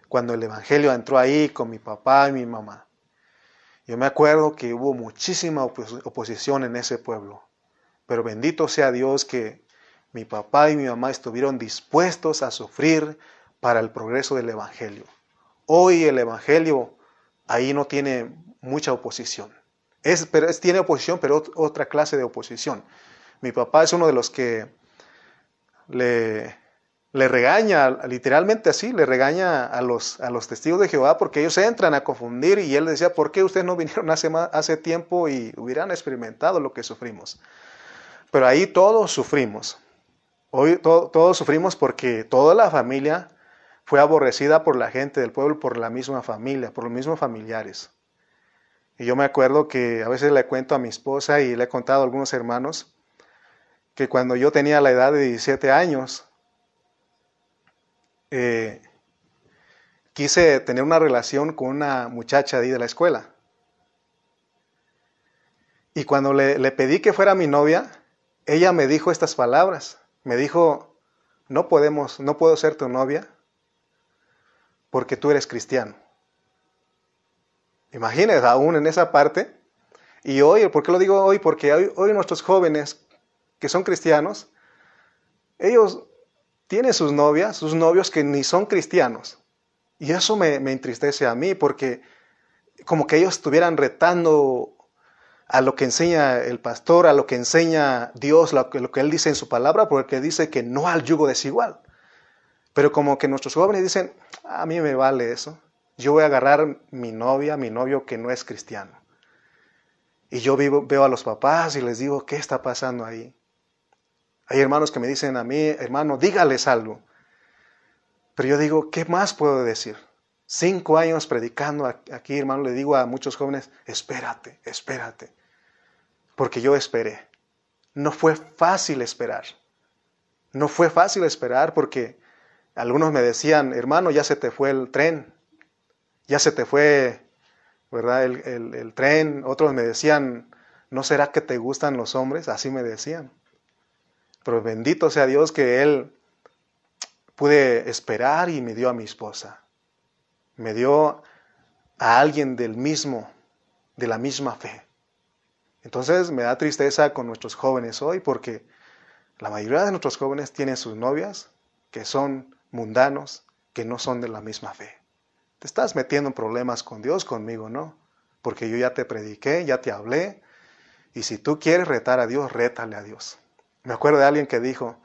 cuando el Evangelio entró ahí con mi papá y mi mamá. Yo me acuerdo que hubo muchísima oposición en ese pueblo, pero bendito sea Dios que mi papá y mi mamá estuvieron dispuestos a sufrir para el progreso del Evangelio. Hoy el Evangelio ahí no tiene mucha oposición. Es, pero tiene oposición, pero otra clase de oposición. Mi papá es uno de los que le, le regaña, literalmente así, le regaña a los, a los testigos de Jehová porque ellos entran a confundir y él decía, ¿por qué ustedes no vinieron hace, hace tiempo y hubieran experimentado lo que sufrimos? Pero ahí todos sufrimos. Hoy todos sufrimos porque toda la familia fue aborrecida por la gente del pueblo, por la misma familia, por los mismos familiares. Y yo me acuerdo que a veces le cuento a mi esposa y le he contado a algunos hermanos que cuando yo tenía la edad de 17 años, eh, quise tener una relación con una muchacha de ahí de la escuela. Y cuando le, pedí que fuera mi novia, ella me dijo estas palabras. Me dijo, no podemos, no puedo ser tu novia porque tú eres cristiano. Imagínense, aún en esa parte. Y hoy, ¿por qué lo digo hoy? Porque hoy, hoy nuestros jóvenes que son cristianos, ellos tiene sus novias, sus novios que ni son cristianos. Y eso me, entristece a mí porque como que ellos estuvieran retando a lo que enseña el pastor, a lo que enseña Dios, lo que, Él dice en su palabra, porque dice que no al yugo desigual. Pero como que nuestros jóvenes dicen, a mí me vale eso. Yo voy a agarrar mi novia, mi novio que no es cristiano. Y yo veo a los papás y les digo, ¿qué está pasando ahí? Hay hermanos que me dicen a mí, hermano, dígales algo. Pero yo digo, ¿qué más puedo decir? Cinco años predicando aquí, hermano, le digo a muchos jóvenes, espérate, espérate. Porque yo esperé. No fue fácil esperar. No fue fácil esperar porque algunos me decían, hermano, ya se te fue el tren, ya se te fue, ¿verdad? El, el tren. Otros me decían, ¿no será que te gustan los hombres? Así me decían. Pero bendito sea Dios que Él pude esperar y me dio a mi esposa me dio a alguien del mismo, de la misma fe. Entonces me da tristeza con nuestros jóvenes hoy porque la mayoría de nuestros jóvenes tienen sus novias que son mundanos, que no son de la misma fe. Te estás metiendo en problemas con Dios, conmigo, ¿no? Porque yo ya te prediqué, ya te hablé, y si tú quieres retar a Dios, rétale a Dios. Me acuerdo de alguien que dijo,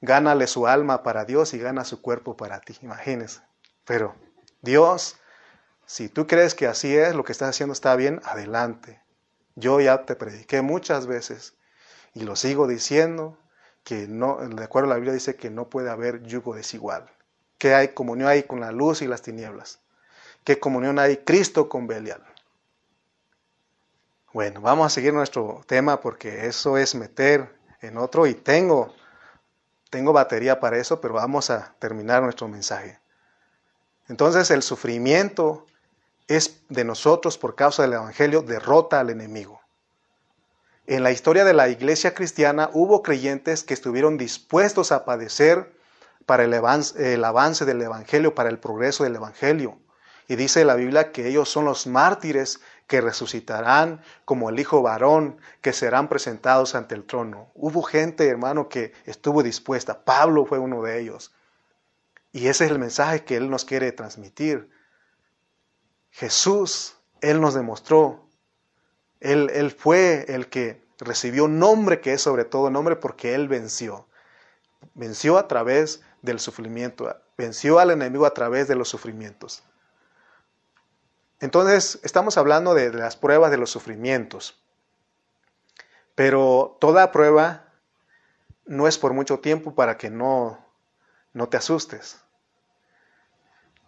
gánale su alma para Dios y gana su cuerpo para ti, imagínese. Pero Dios, si tú crees que así es, lo que estás haciendo está bien, adelante. Yo ya te prediqué muchas veces y lo sigo diciendo que no, de acuerdo a la Biblia dice que no puede haber yugo desigual. Que hay comunión hay con la luz y las tinieblas. ¿Qué comunión hay Cristo con Belial? Bueno, vamos a seguir nuestro tema porque eso es meter en otro y tengo, tengo batería para eso, pero vamos a terminar nuestro mensaje. Entonces el sufrimiento es de nosotros por causa del Evangelio, derrota al enemigo. En la historia de la iglesia cristiana hubo creyentes que estuvieron dispuestos a padecer para el avance, del Evangelio, para el progreso del Evangelio. Y dice la Biblia que ellos son los mártires que resucitarán como el Hijo varón, que serán presentados ante el trono. Hubo gente, hermano, que estuvo dispuesta. Pablo fue uno de ellos. Y ese es el mensaje que Él nos quiere transmitir. Jesús, Él nos demostró, Él, él fue el que recibió nombre que es sobre todo nombre porque Él venció. Venció a través del sufrimiento, venció al enemigo a través de los sufrimientos. Entonces, estamos hablando de, las pruebas de los sufrimientos. Pero toda prueba no es por mucho tiempo para que no no te asustes.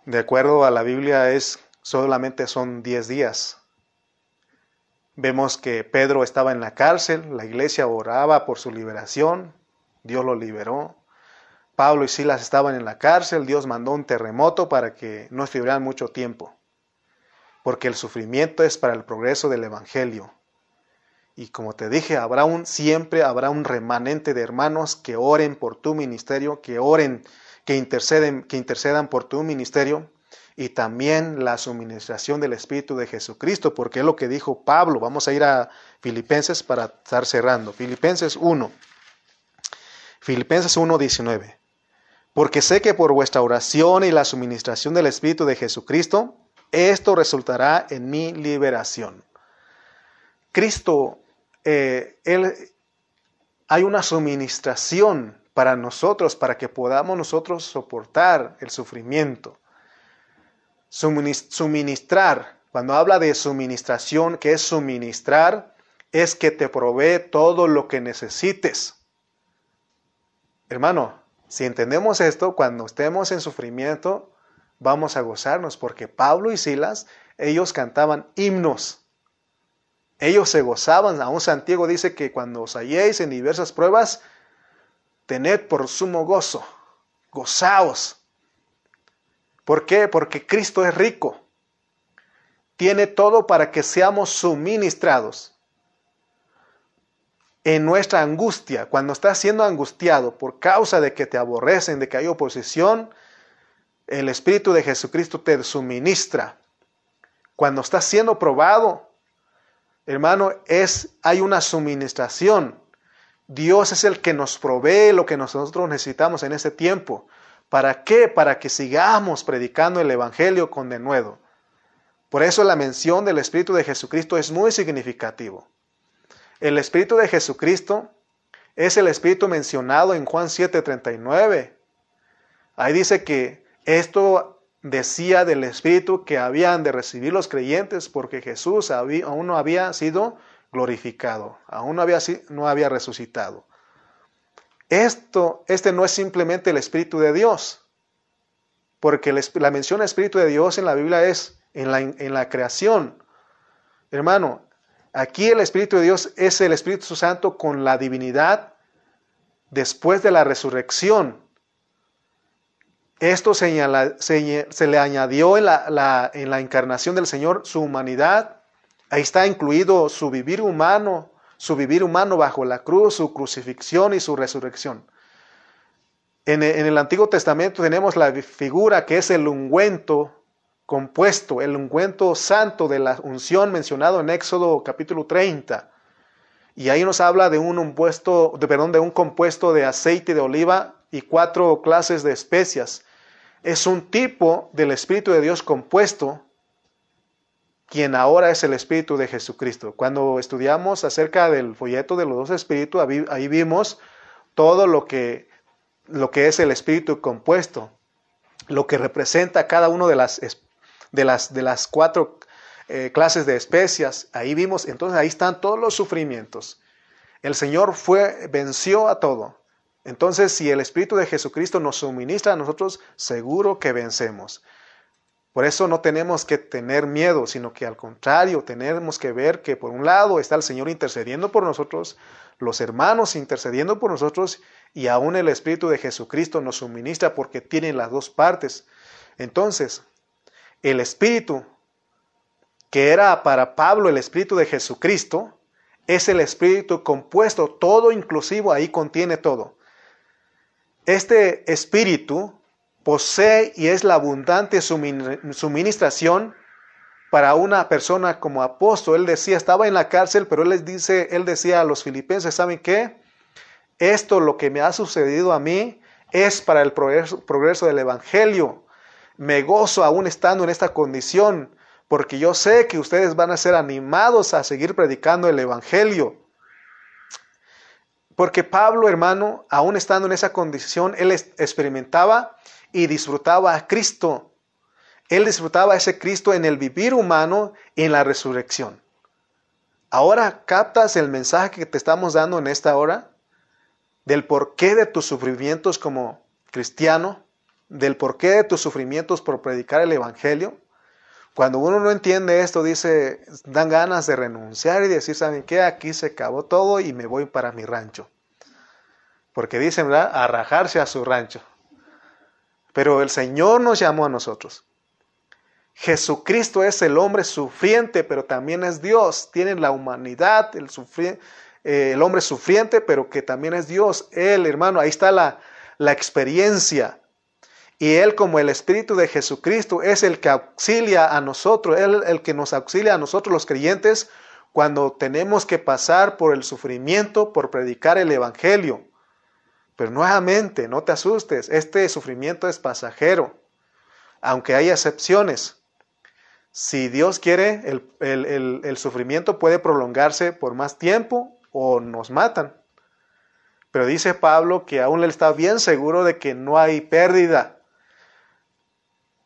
De acuerdo a la Biblia es solamente son 10 días. Vemos que Pedro estaba en la cárcel, la iglesia oraba por su liberación, Dios lo liberó. Pablo y Silas estaban en la cárcel, Dios mandó un terremoto para que no estuvieran mucho tiempo, porque el sufrimiento es para el progreso del Evangelio. Y como te dije, habrá un, siempre habrá un remanente de hermanos que oren por tu ministerio, que oren, que interceden, que intercedan por tu ministerio y también la suministración del Espíritu de Jesucristo, porque es lo que dijo Pablo. Vamos a ir a Filipenses para estar cerrando. Filipenses 1. Filipenses 1, 19. Porque sé que por vuestra oración y la suministración del Espíritu de Jesucristo, esto resultará en mi liberación. Cristo eh, él, hay una suministración para nosotros, para que podamos nosotros soportar el sufrimiento. Suministrar, cuando habla de suministración, que es suministrar, es que te provee todo lo que necesites. Hermano, si entendemos esto, cuando estemos en sufrimiento, vamos a gozarnos, porque Pablo y Silas, ellos cantaban himnos ellos se gozaban, aún Santiago dice que cuando os halléis en diversas pruebas, tened por sumo gozo, gozaos. ¿Por qué? Porque Cristo es rico. Tiene todo para que seamos suministrados. En nuestra angustia, cuando estás siendo angustiado por causa de que te aborrecen, de que hay oposición, el Espíritu de Jesucristo te suministra. Cuando estás siendo probado, Hermano, es, hay una suministración. Dios es el que nos provee lo que nosotros necesitamos en ese tiempo. ¿Para qué? Para que sigamos predicando el Evangelio con denuedo. Por eso la mención del Espíritu de Jesucristo es muy significativo. El Espíritu de Jesucristo es el Espíritu mencionado en Juan 7:39. Ahí dice que esto decía del Espíritu que habían de recibir los creyentes porque Jesús aún no había sido glorificado, aún no había, no había resucitado. esto, este no es simplemente el Espíritu de Dios, porque la mención Espíritu de Dios en la Biblia es en la creación. Hermano, aquí el Espíritu de Dios es el Espíritu Santo con la divinidad después de la resurrección. Esto se, le añadió en la, en la encarnación del Señor su humanidad. Ahí está incluido su vivir humano, su vivir humano bajo la cruz, su crucifixión y su resurrección. En, el Antiguo Testamento tenemos la figura que es el ungüento compuesto, el ungüento santo de la unción mencionado en Éxodo capítulo 30. Y ahí nos habla de un, perdón, de un compuesto de aceite de oliva y cuatro clases de especias. Es un tipo del Espíritu de Dios compuesto, quien ahora es el Espíritu de Jesucristo. Cuando estudiamos acerca del folleto de los dos Espíritus, ahí vimos todo lo que, lo que es el Espíritu compuesto, lo que representa cada uno de las, de las, de las cuatro eh, clases de especias. Ahí vimos, entonces ahí están todos los sufrimientos. El Señor fue, venció a todo. Entonces, si el Espíritu de Jesucristo nos suministra a nosotros, seguro que vencemos. Por eso no tenemos que tener miedo, sino que al contrario, tenemos que ver que por un lado está el Señor intercediendo por nosotros, los hermanos intercediendo por nosotros, y aún el Espíritu de Jesucristo nos suministra porque tiene las dos partes. Entonces, el Espíritu que era para Pablo el Espíritu de Jesucristo, es el Espíritu compuesto, todo inclusivo, ahí contiene todo. Este Espíritu posee y es la abundante suministración para una persona como apóstol. Él decía, estaba en la cárcel, pero él les dice, él decía a los filipenses, ¿saben qué? Esto lo que me ha sucedido a mí es para el progreso, progreso del evangelio. Me gozo aún estando en esta condición porque yo sé que ustedes van a ser animados a seguir predicando el Evangelio. Porque Pablo, hermano, aún estando en esa condición, él experimentaba y disfrutaba a Cristo. Él disfrutaba a ese Cristo en el vivir humano y en la resurrección. Ahora captas el mensaje que te estamos dando en esta hora del porqué de tus sufrimientos como cristiano, del porqué de tus sufrimientos por predicar el Evangelio. Cuando uno no entiende esto, dice, dan ganas de renunciar y decir, ¿saben qué? Aquí se acabó todo y me voy para mi rancho. Porque dicen, ¿verdad? A rajarse a su rancho. Pero el Señor nos llamó a nosotros. Jesucristo es el hombre sufriente, pero también es Dios. Tiene la humanidad, el, eh, el hombre sufriente, pero que también es Dios. Él, hermano, ahí está la, la experiencia. Y Él como el Espíritu de Jesucristo es el que auxilia a nosotros, Él el que nos auxilia a nosotros los creyentes cuando tenemos que pasar por el sufrimiento por predicar el Evangelio. Pero nuevamente, no te asustes, este sufrimiento es pasajero, aunque hay excepciones. Si Dios quiere, el, el sufrimiento puede prolongarse por más tiempo o nos matan. Pero dice Pablo que aún él está bien seguro de que no hay pérdida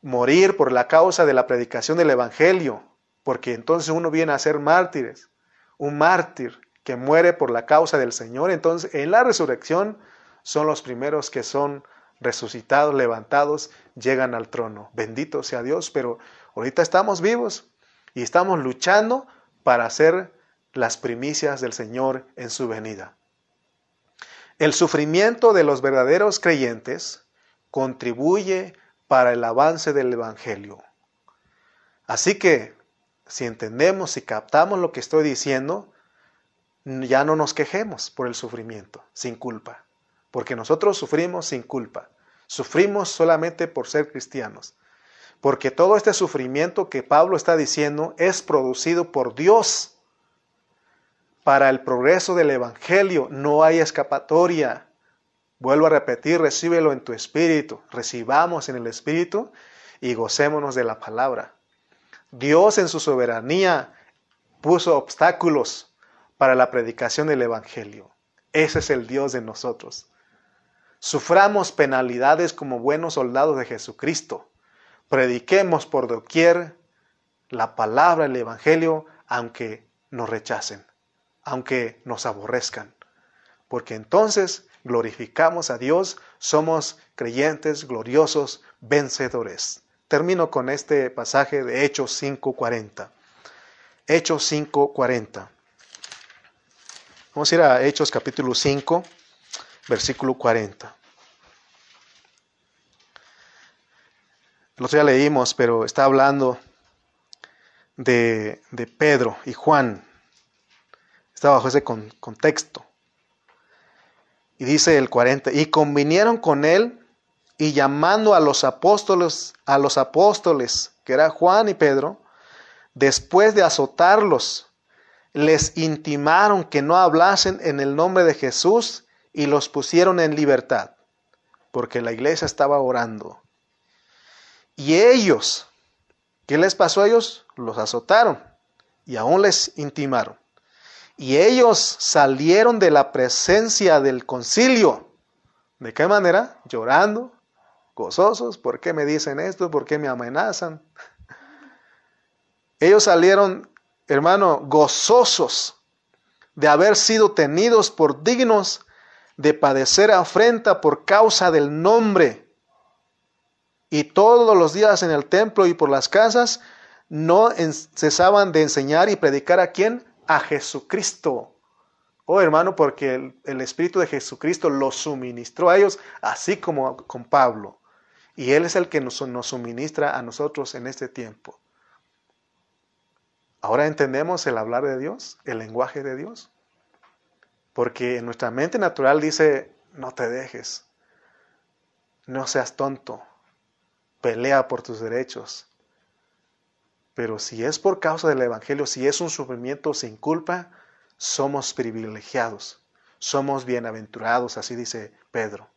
morir por la causa de la predicación del Evangelio, porque entonces uno viene a ser mártires, un mártir que muere por la causa del Señor, entonces en la resurrección son los primeros que son resucitados, levantados, llegan al trono. Bendito sea Dios, pero ahorita estamos vivos y estamos luchando para hacer las primicias del Señor en su venida. El sufrimiento de los verdaderos creyentes contribuye para el avance del Evangelio. Así que, si entendemos y captamos lo que estoy diciendo, ya no nos quejemos por el sufrimiento, sin culpa, porque nosotros sufrimos sin culpa, sufrimos solamente por ser cristianos, porque todo este sufrimiento que Pablo está diciendo es producido por Dios. Para el progreso del Evangelio no hay escapatoria. Vuelvo a repetir, recíbelo en tu espíritu, recibamos en el espíritu y gocémonos de la palabra. Dios en su soberanía puso obstáculos para la predicación del Evangelio. Ese es el Dios de nosotros. Suframos penalidades como buenos soldados de Jesucristo. Prediquemos por doquier la palabra, el Evangelio, aunque nos rechacen, aunque nos aborrezcan. porque entonces glorificamos a Dios, somos creyentes gloriosos, vencedores. Termino con este pasaje de Hechos 5.40. Hechos 5.40. Vamos a ir a Hechos capítulo 5, versículo 40. El otro día leímos, pero está hablando de, de Pedro y Juan. Está bajo ese contexto. Y dice el 40, y convinieron con él y llamando a los apóstoles, a los apóstoles, que era Juan y Pedro, después de azotarlos, les intimaron que no hablasen en el nombre de Jesús y los pusieron en libertad, porque la iglesia estaba orando. Y ellos, ¿qué les pasó a ellos? Los azotaron y aún les intimaron. Y ellos salieron de la presencia del concilio. ¿De qué manera? Llorando, gozosos. ¿Por qué me dicen esto? ¿Por qué me amenazan? Ellos salieron, hermano, gozosos de haber sido tenidos por dignos de padecer afrenta por causa del nombre. Y todos los días en el templo y por las casas no cesaban de enseñar y predicar a quién? A Jesucristo. Oh hermano, porque el, Espíritu de Jesucristo los suministró a ellos, así como con Pablo. Y Él es el que nos, nos suministra a nosotros en este tiempo. Ahora entendemos el hablar de Dios, el lenguaje de Dios. Porque nuestra mente natural dice, no te dejes, no seas tonto, pelea por tus derechos, pero si es por causa del Evangelio, si es un sufrimiento sin culpa, somos privilegiados, somos bienaventurados, así dice Pedro.